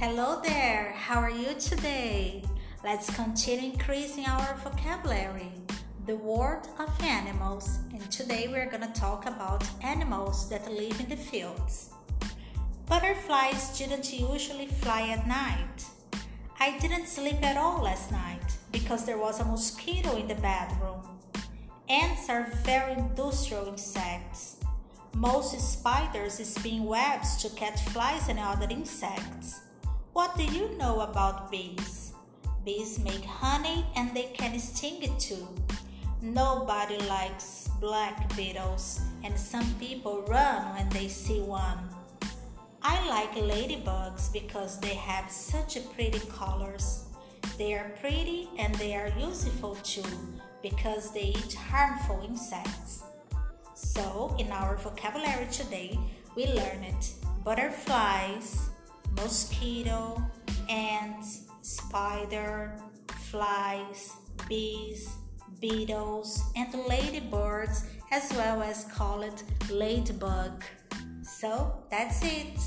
Hello there, how are you today? Let's continue increasing our vocabulary, the world of animals, and today we're going to talk about animals that live in the fields. Butterflies didn't usually fly at night. I didn't sleep at all last night because there was a mosquito in the bedroom. Ants are very industrial insects. Most spiders spin webs to catch flies and other insects. What do you know about bees? Bees make honey and they can sting it too. Nobody likes black beetles, and some people run when they see one. I like ladybugs because they have such pretty colors. They are pretty and they are useful too because they eat harmful insects. So, in our vocabulary today, we learned butterflies, mosquito, ants, spider, flies, bees, beetles, and ladybirds, as well as call called ladybug. So, that's it.